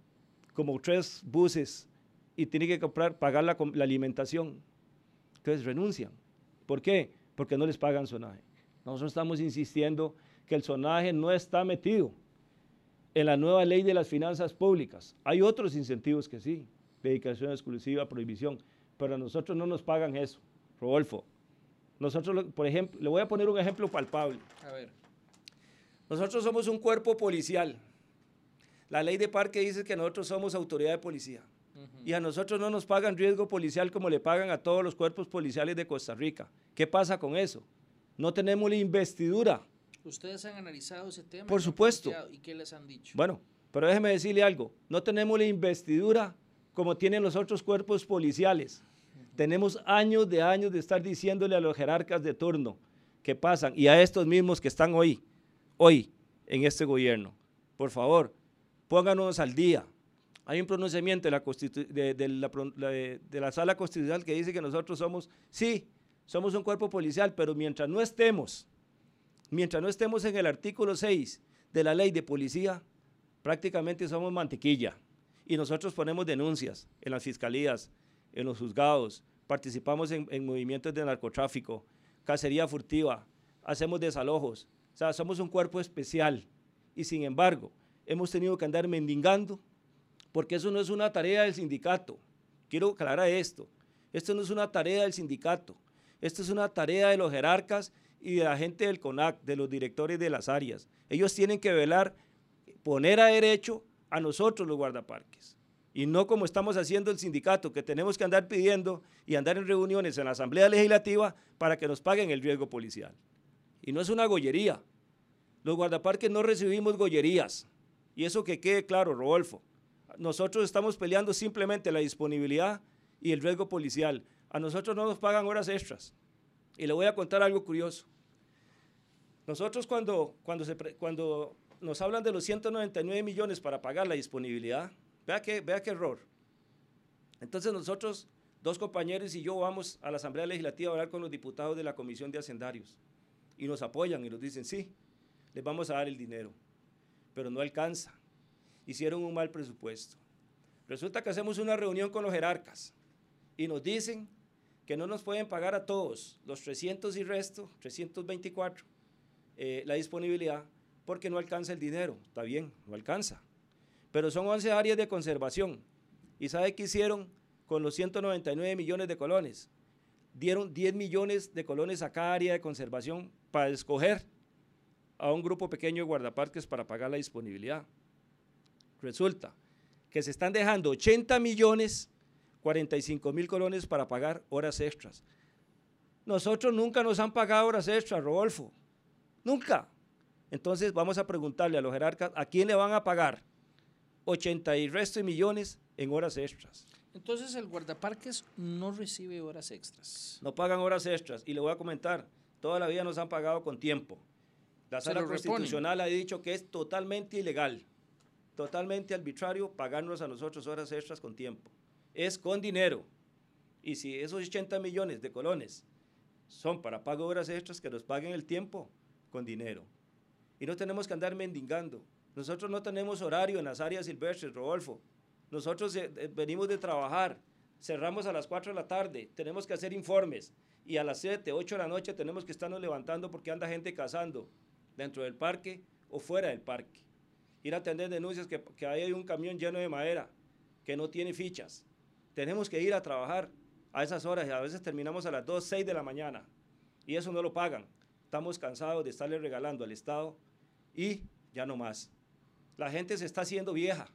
[SPEAKER 11] como tres buses y tiene que comprar, pagar la, la alimentación. Entonces renuncian. ¿Por qué? Porque no les pagan sonaje. Nosotros estamos insistiendo que el sonaje no está metido en la nueva ley de las finanzas públicas. Hay otros incentivos que sí dedicación exclusiva, prohibición. Pero a nosotros no nos pagan eso, Rodolfo. Nosotros, por ejemplo, le voy a poner un ejemplo palpable. A ver. Nosotros somos un cuerpo policial. La ley de parque dice que nosotros somos autoridad de policía. Y a nosotros no nos pagan riesgo policial como le pagan a todos los cuerpos policiales de Costa Rica. ¿Qué pasa con eso? No tenemos la investidura.
[SPEAKER 2] ¿Ustedes han analizado ese tema?
[SPEAKER 11] Por supuesto.
[SPEAKER 2] ¿Y qué les han dicho?
[SPEAKER 11] Bueno, pero déjeme decirle algo. No tenemos la investidura como tienen los otros cuerpos policiales. Tenemos años de años de estar diciéndole a los jerarcas de turno que pasan y a estos mismos que están hoy hoy en este gobierno. Por favor, pónganos al día. Hay un pronunciamiento de la, de, de, la, de la, sala constitucional que dice que nosotros somos, sí, somos un cuerpo policial, pero mientras no estemos, mientras no estemos en el artículo 6 de la ley de policía, prácticamente somos mantequilla. Y nosotros ponemos denuncias en las fiscalías, en los juzgados, participamos en, en movimientos de narcotráfico, cacería furtiva, hacemos desalojos. O sea, somos un cuerpo especial. Y sin embargo, hemos tenido que andar mendigando porque eso no es una tarea del sindicato. Quiero aclarar esto. Esto no es una tarea del sindicato. Esto es una tarea de los jerarcas y de la gente del CONAC, de los directores de las áreas. Ellos tienen que velar, poner a derecho a nosotros los guardaparques. Y no como estamos haciendo el sindicato, que tenemos que andar pidiendo y andar en reuniones en la Asamblea Legislativa para que nos paguen el riesgo policial. Y no es una gollería. Los guardaparques no recibimos gollerías. Y eso que quede claro, Rodolfo. Nosotros estamos peleando simplemente la disponibilidad y el riesgo policial. A nosotros no nos pagan horas extras. Y le voy a contar algo curioso. Nosotros cuando, cuando, se, cuando nos hablan de los 199 millones para pagar la disponibilidad, vea qué, vea qué error. Entonces nosotros, dos compañeros y yo vamos a la Asamblea Legislativa a hablar con los diputados de la Comisión de Hacendarios y nos apoyan y nos dicen, sí, les vamos a dar el dinero, pero no alcanza. Hicieron un mal presupuesto. Resulta que hacemos una reunión con los jerarcas y nos dicen que no nos pueden pagar a todos los 300 y resto, 324, eh, la disponibilidad, porque no alcanza el dinero. Está bien, no alcanza. Pero son 11 áreas de conservación. ¿Y sabe qué hicieron con los 199 millones de colones? Dieron 10 millones de colones a cada área de conservación para escoger a un grupo pequeño de guardaparques para pagar la disponibilidad. Resulta que se están dejando 80 millones, 45 mil colones para pagar horas extras. Nosotros nunca nos han pagado horas extras, Rodolfo. Nunca. Entonces vamos a preguntarle a los jerarcas a quién le van a pagar 80 y resto de millones en horas extras.
[SPEAKER 2] Entonces el guardaparques no recibe horas extras.
[SPEAKER 11] No pagan horas extras. Y le voy a comentar, toda la vida nos han pagado con tiempo. La sala constitucional ha dicho que es totalmente ilegal, totalmente arbitrario pagarnos a nosotros horas extras con tiempo. Es con dinero. Y si esos 80 millones de colones son para pago de horas extras, que nos paguen el tiempo con dinero. Y no tenemos que andar mendigando. Nosotros no tenemos horario en las áreas silvestres, Rodolfo. Nosotros eh, eh, venimos de trabajar, cerramos a las 4 de la tarde, tenemos que hacer informes y a las 7, 8 de la noche tenemos que estarnos levantando porque anda gente cazando dentro del parque o fuera del parque. Ir a atender denuncias que, que hay un camión lleno de madera que no tiene fichas. Tenemos que ir a trabajar a esas horas y a veces terminamos a las 2, 6 de la mañana y eso no lo pagan. Estamos cansados de estarle regalando al Estado y ya no más. La gente se está haciendo vieja.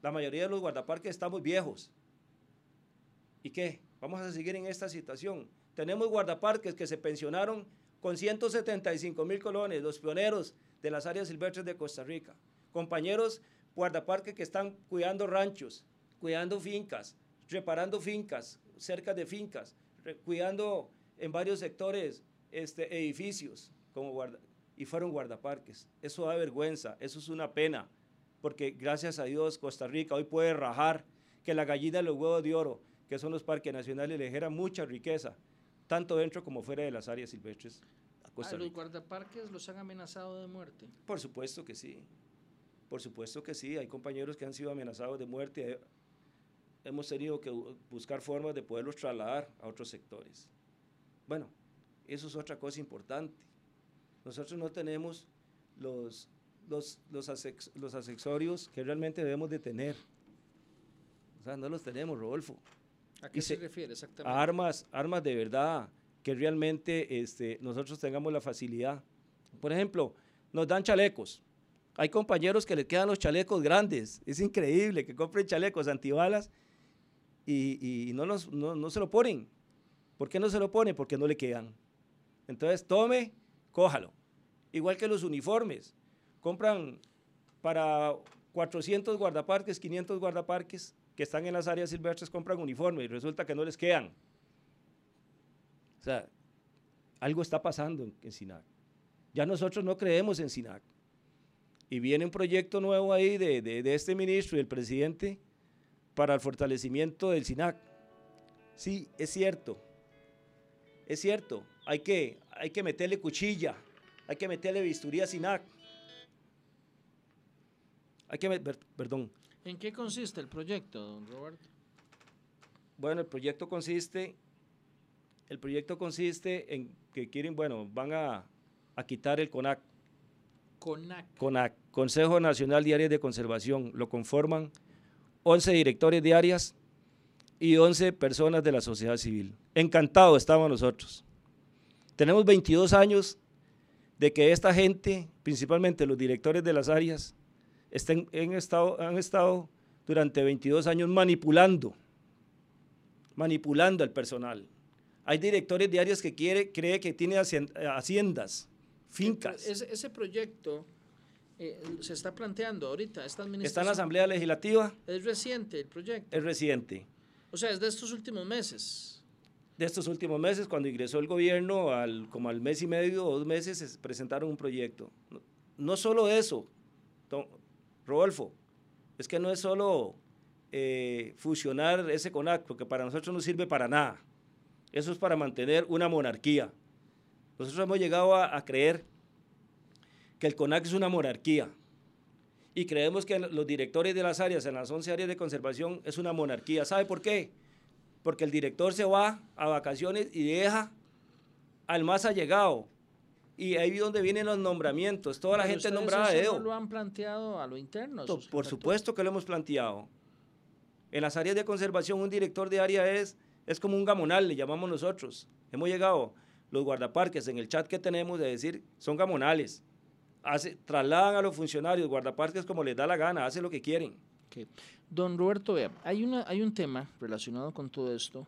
[SPEAKER 11] La mayoría de los guardaparques estamos viejos. ¿Y qué? Vamos a seguir en esta situación. Tenemos guardaparques que se pensionaron con 175 mil colones, los pioneros de las áreas silvestres de Costa Rica. Compañeros guardaparques que están cuidando ranchos, cuidando fincas, reparando fincas, cerca de fincas, cuidando en varios sectores este, edificios como guarda, y fueron guardaparques. Eso da vergüenza, eso es una pena, porque gracias a Dios Costa Rica hoy puede rajar que la gallina de los huevos de oro, que son los parques nacionales, le genera mucha riqueza tanto dentro como fuera de las áreas silvestres.
[SPEAKER 2] A, Costa ¿A los guardaparques los han amenazado de muerte?
[SPEAKER 11] Por supuesto que sí. Por supuesto que sí. Hay compañeros que han sido amenazados de muerte. Hemos tenido que buscar formas de poderlos trasladar a otros sectores. Bueno, eso es otra cosa importante. Nosotros no tenemos los, los, los, los accesorios que realmente debemos de tener. O sea, no los tenemos, Rodolfo.
[SPEAKER 2] ¿A qué se, refiere exactamente?
[SPEAKER 11] A armas, armas de verdad, que realmente este, nosotros tengamos la facilidad. Por ejemplo, nos dan chalecos. Hay compañeros que les quedan los chalecos grandes. Es increíble que compren chalecos antibalas y, y no, los, no, no, se lo ponen. ¿Por qué no se lo ponen? Porque no le quedan. Entonces, tome, cójalo. Igual que los uniformes. Compran para 400 guardaparques, 500 guardaparques, que están en las áreas silvestres compran uniformes y resulta que no les quedan. O sea, algo está pasando en, en Ya nosotros no creemos en SINAC. Y viene un proyecto nuevo ahí de, de este ministro y del presidente para el fortalecimiento del SINAC. Sí, es cierto. Es cierto. Hay que, hay que meterle cuchilla. Hay que meterle bisturí a SINAC. Hay que, perdón.
[SPEAKER 2] ¿En qué consiste el proyecto, don Roberto?
[SPEAKER 11] Bueno, el proyecto consiste, el proyecto consiste en que quieren, bueno, van a, a quitar el CONAC.
[SPEAKER 2] CONAC.
[SPEAKER 11] CONAC, Consejo Nacional de Áreas de Conservación. Lo conforman 11 directores de áreas y 11 personas de la sociedad civil. Encantado estamos nosotros. Tenemos 22 años de que esta gente, principalmente los directores de las áreas, estén, en estado, han estado durante 22 años manipulando, manipulando al personal. Hay directores de áreas que quiere, cree que tiene haciendas, fincas.
[SPEAKER 2] Ese, ese proyecto eh, se está planteando ahorita, esta administración.
[SPEAKER 11] Está en la Asamblea Legislativa.
[SPEAKER 2] Es reciente el proyecto.
[SPEAKER 11] Es reciente.
[SPEAKER 2] O sea, es de estos últimos meses.
[SPEAKER 11] De estos últimos meses, cuando ingresó el gobierno, al, como al mes y medio o dos meses, se presentaron un proyecto. No, solo eso, Rodolfo, es que no es solo eh, fusionar ese CONAC, porque para nosotros no sirve para nada. Eso es para mantener una monarquía. Nosotros hemos llegado a creer que el CONAC es una monarquía. Y creemos que los directores de las áreas, en las 11 áreas de conservación, es una monarquía. ¿Sabe por qué? Porque el director se va a vacaciones y deja al más allegado. Y ahí es donde vienen los nombramientos. Toda la gente nombrada de
[SPEAKER 2] eso lo han planteado a lo interno?
[SPEAKER 11] Por supuesto que lo hemos planteado. En las áreas de conservación, un director de área es, es como un gamonal, le llamamos nosotros. Hemos llegado, los guardaparques, en el chat que tenemos, de decir, son gamonales trasladan a los funcionarios, guardaparques como les da la gana, hacen lo que quieren.
[SPEAKER 2] Don Roberto, vea, hay, una, hay un tema relacionado con todo esto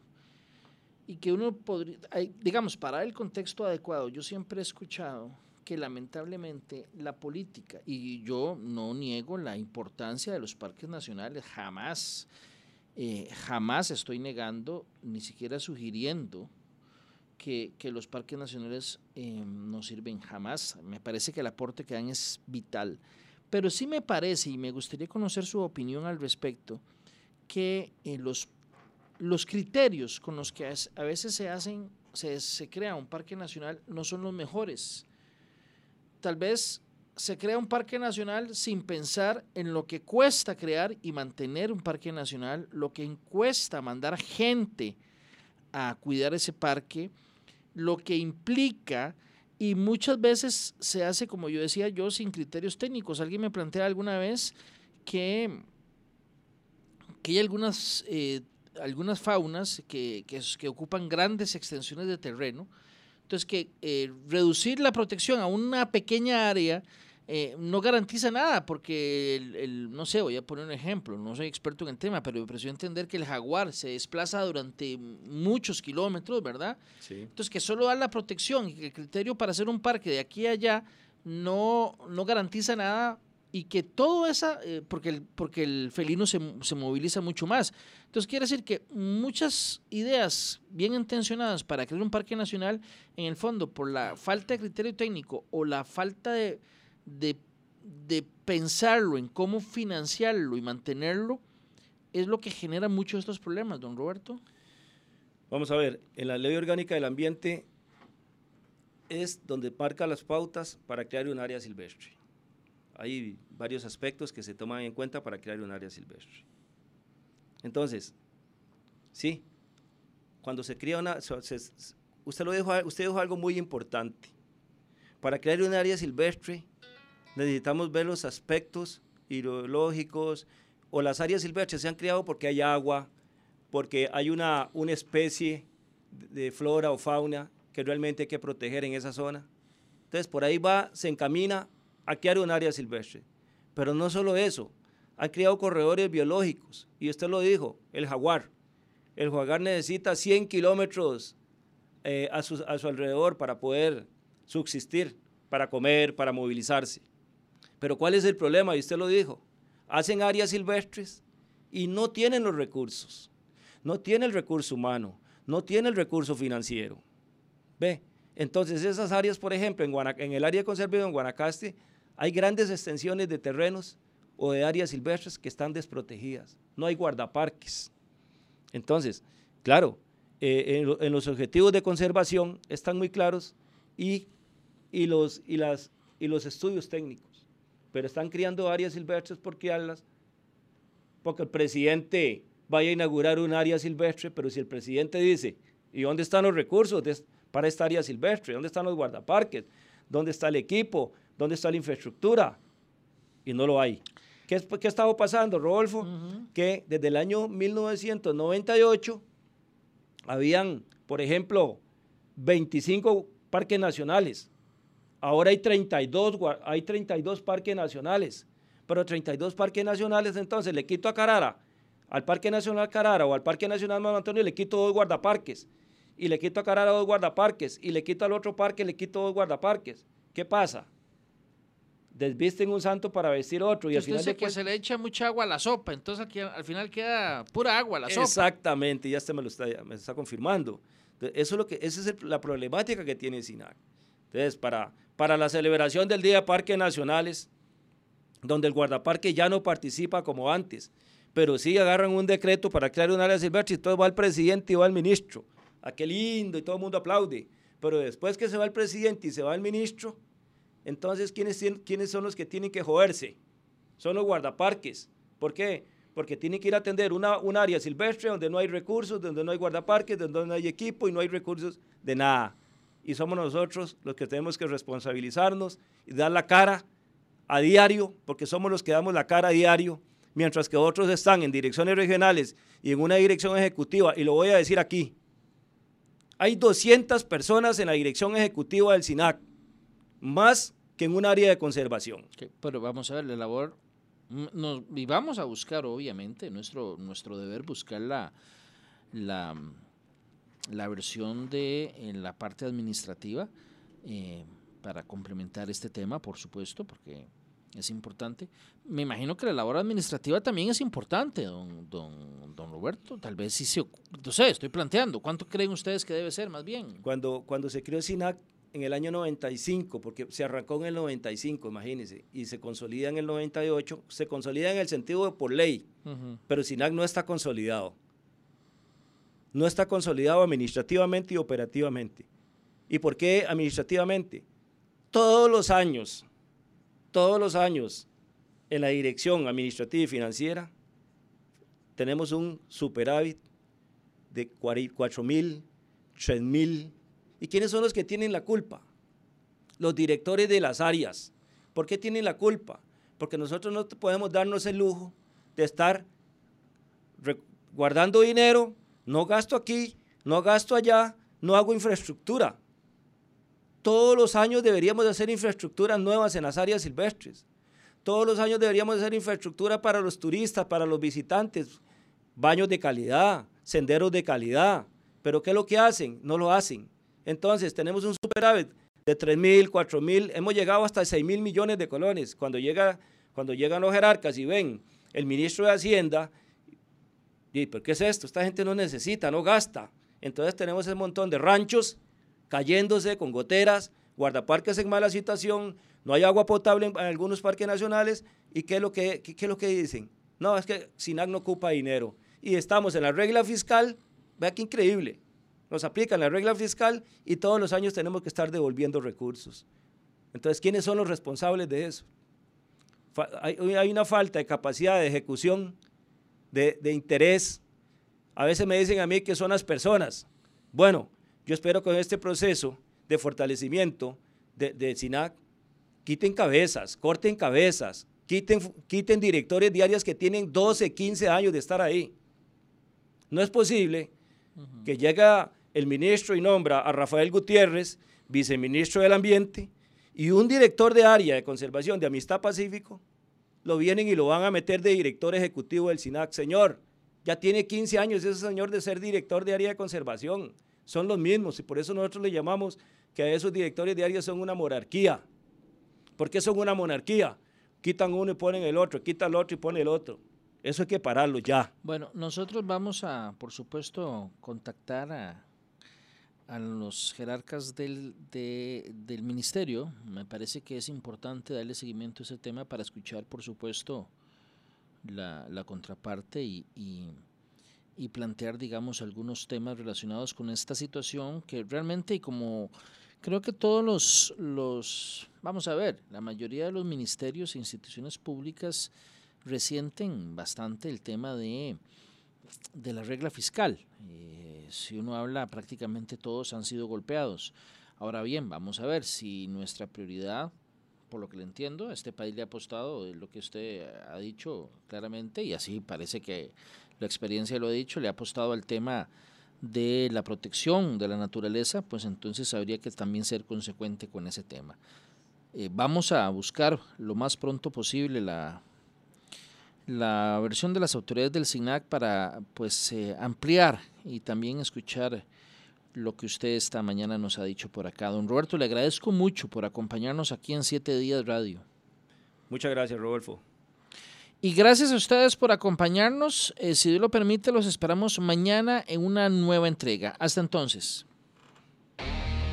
[SPEAKER 2] y que uno podría, digamos, para el contexto adecuado, yo siempre he escuchado que lamentablemente la política, y yo no niego la importancia de los parques nacionales, jamás, eh, jamás estoy negando, ni siquiera sugiriendo que, los parques nacionales eh, no sirven jamás. Me parece que el aporte que dan es vital. Pero sí me parece, y me gustaría conocer su opinión al respecto, que eh, los, los criterios con los que a veces se hacen, se, se crea un parque nacional no son los mejores. Tal vez se crea un parque nacional sin pensar en lo que cuesta crear y mantener un parque nacional, lo que cuesta mandar gente a cuidar ese parque, lo que implica y muchas veces se hace, como yo decía yo, sin criterios técnicos. Alguien me plantea alguna vez que, que hay algunas, eh, algunas faunas que, que, ocupan grandes extensiones de terreno. Entonces, que eh, reducir la protección a una pequeña área eh, no garantiza nada, porque, el, no sé, voy a poner un ejemplo, no soy experto en el tema, pero me pareció entender que el jaguar se desplaza durante muchos kilómetros, ¿verdad? Sí. Entonces, que solo da la protección y que el criterio para hacer un parque de aquí a allá no, no garantiza nada y que todo esa, eh, porque, el, porque el felino se, se, moviliza mucho más. Entonces quiere decir que muchas ideas bien intencionadas para crear un parque nacional, en el fondo, por la falta de criterio técnico o la falta de, de, pensarlo en cómo financiarlo y mantenerlo es lo que genera muchos de estos problemas, don Roberto.
[SPEAKER 11] Vamos a ver, en la ley orgánica del ambiente es donde marca las pautas para crear un área silvestre. Hay varios aspectos que se toman en cuenta para crear un área silvestre. Entonces, sí, cuando se crea una, usted lo dijo, usted dijo algo muy importante. Para crear un área silvestre necesitamos ver los aspectos hidrológicos o las áreas silvestres se han creado porque hay agua, porque hay una, una especie de flora o fauna que realmente hay que proteger en esa zona. Entonces, por ahí va, se encamina a crear un área silvestre. Pero no solo eso, han creado corredores biológicos. Y usted lo dijo, el jaguar. El jaguar necesita 100 kilómetros eh, a, su, a su alrededor para poder subsistir, para comer, para movilizarse. Pero ¿cuál es el problema? Y usted lo dijo. Hacen áreas silvestres y no tienen los recursos. No tiene el recurso humano, no tiene el recurso financiero. Ve, Entonces, esas áreas, por ejemplo, en, en el área de conservación en Guanacaste, hay grandes extensiones de terrenos o de áreas silvestres que están desprotegidas. No hay guardaparques. Entonces, claro, eh, en, los objetivos de conservación están muy claros y, y, los, y, las, y los estudios técnicos, pero están criando áreas silvestres por criarlas, porque el presidente vaya a inaugurar un área silvestre, pero si el presidente dice, ¿y dónde están los recursos para esta área silvestre? ¿Dónde están los guardaparques? ¿Dónde está el equipo? ¿Dónde está la infraestructura? Y no lo hay. ¿Qué, qué estaba pasando, Rodolfo? Que desde el año 1998 habían, por ejemplo, 25 parques nacionales. Ahora hay 32, hay 32 parques nacionales. Pero 32 parques nacionales, entonces le quito a Carara, al Parque Nacional Carara o al Parque Nacional Manuel Antonio, le quito dos guardaparques. Y le quito a Carara dos guardaparques. Y le quito al otro parque, le quito dos guardaparques. ¿Qué pasa? desvisten un santo para vestir otro. Y
[SPEAKER 2] al final que se le echa mucha agua a la sopa, entonces aquí, al final queda pura agua la sopa.
[SPEAKER 11] Exactamente, ya se me lo está, me está confirmando. Eso es lo que, esa es la problemática que tiene SINAC. Entonces, para, para la celebración del Día de Parques Nacionales, donde el guardaparque ya no participa como antes, pero sí agarran un decreto para crear un área silvestre y todo va al presidente y va al ministro. ah, qué lindo! Y todo el mundo aplaude. Pero después que se va el presidente y se va el ministro, entonces, ¿quiénes, ¿quiénes son los que tienen que joderse? Son los guardaparques. ¿Por qué? Porque tienen que ir a atender una, un área silvestre donde no hay recursos, donde no hay guardaparques, donde no hay equipo y no hay recursos de nada. Y somos nosotros los que tenemos que responsabilizarnos y dar la cara a diario, porque somos los que damos la cara a diario, mientras que otros están en direcciones regionales y en una dirección ejecutiva. Y lo voy a decir aquí. Hay 200 personas en la dirección ejecutiva del SINAC más que en un área de conservación.
[SPEAKER 2] pero vamos a ver, la labor, mm, nos, y vamos a buscar, obviamente, nuestro, nuestro deber buscar la, la, la versión de en la parte administrativa eh, para complementar este tema, por supuesto, porque es importante. Me imagino que la labor administrativa también es importante, don, don, don Roberto. Tal vez sí se... No sé, estoy planteando. ¿Cuánto creen ustedes que debe ser, más bien?
[SPEAKER 11] Cuando, cuando se creó SINAC, en el año 95, porque se arrancó en el 95, imagínense, y se consolida en el 98, se consolida en el sentido de por ley, pero SINAC no está consolidado. No está consolidado administrativamente y operativamente. ¿Y por qué administrativamente? Todos los años, todos los años, en la dirección administrativa y financiera, tenemos un superávit de 4 mil, 3 mil ¿Y quiénes son los que tienen la culpa? Los directores de las áreas. ¿Por qué tienen la culpa? Porque nosotros no podemos darnos el lujo de estar guardando dinero, no gasto aquí, no gasto allá, no hago infraestructura. Todos los años deberíamos hacer infraestructuras nuevas en las áreas silvestres. Todos los años deberíamos hacer infraestructura para los turistas, para los visitantes, baños de calidad, senderos de calidad. Pero ¿qué es lo que hacen? No lo hacen. Entonces, tenemos un superávit de 3 mil, 4 mil, hemos llegado hasta 6 mil millones de colones. Cuando, llega, cuando llegan los jerarcas y ven el ministro de Hacienda, y ¿por qué es esto? Esta gente no necesita, no gasta. Entonces tenemos ese montón de ranchos cayéndose con goteras, guardaparques en mala situación, no hay agua potable en, algunos parques nacionales. ¿Y qué es, lo que, qué es lo que dicen? No, es que SINAC no ocupa dinero. Y estamos en la regla fiscal, vea qué increíble nos aplican la regla fiscal y todos los años tenemos que estar devolviendo recursos. Entonces, ¿quiénes son los responsables de eso? Hay una falta de capacidad de ejecución, de, interés. A veces me dicen a mí que son las personas. Bueno, yo espero que con este proceso de fortalecimiento de, de SINAC quiten cabezas, corten cabezas, quiten, quiten directores diarias que tienen 12, 15 años de estar ahí. No es posible que llega el ministro y nombra a Rafael Gutiérrez, viceministro del Ambiente, y un director de área de conservación de Amistad Pacífico, lo vienen y lo van a meter de director ejecutivo del SINAC. Señor, ya tiene 15 años ese señor de ser director de área de conservación. Son los mismos y por eso nosotros le llamamos que a esos directores de área son una monarquía. ¿Por qué son una monarquía? Quitan uno y ponen el otro, quitan el otro y ponen el otro. Eso hay que pararlo ya.
[SPEAKER 2] Bueno, nosotros vamos a, por supuesto, contactar a, a los jerarcas del, del ministerio, me parece que es importante darle seguimiento a ese tema para escuchar, por supuesto, la, la contraparte y, y, plantear, digamos, algunos temas relacionados con esta situación que realmente, y como creo que todos los, los, vamos a ver, la mayoría de los ministerios e instituciones públicas resienten bastante el tema de, de la regla fiscal. Eh, si uno habla, prácticamente todos han sido golpeados. Ahora bien, vamos a ver si nuestra prioridad por lo que le entiendo, este país le ha apostado, lo que usted ha dicho claramente, y así parece que la experiencia lo ha dicho, le ha apostado al tema de la protección de la naturaleza, pues entonces habría que también ser consecuente con ese tema. Eh, vamos a buscar lo más pronto posible la, la versión de las autoridades del SINAC para pues eh, ampliar y también escuchar lo que usted esta mañana nos ha dicho por acá. Don Roberto, le agradezco mucho por acompañarnos aquí en Siete Días Radio.
[SPEAKER 11] Muchas gracias, Rodolfo.
[SPEAKER 2] Y gracias a ustedes por acompañarnos. Eh, si Dios lo permite, los esperamos mañana en una nueva entrega. Hasta entonces.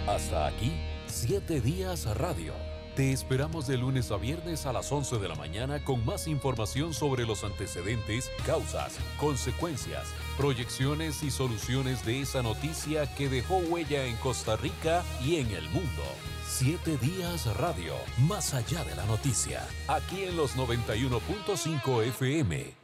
[SPEAKER 1] Hasta aquí, Siete Días Radio te esperamos de lunes a viernes a las 11 de la mañana con más información sobre los antecedentes, causas, consecuencias, proyecciones y soluciones de esa noticia que dejó huella en Costa Rica y en el mundo. Siete días radio, más allá de la noticia, aquí en los 91.5 FM.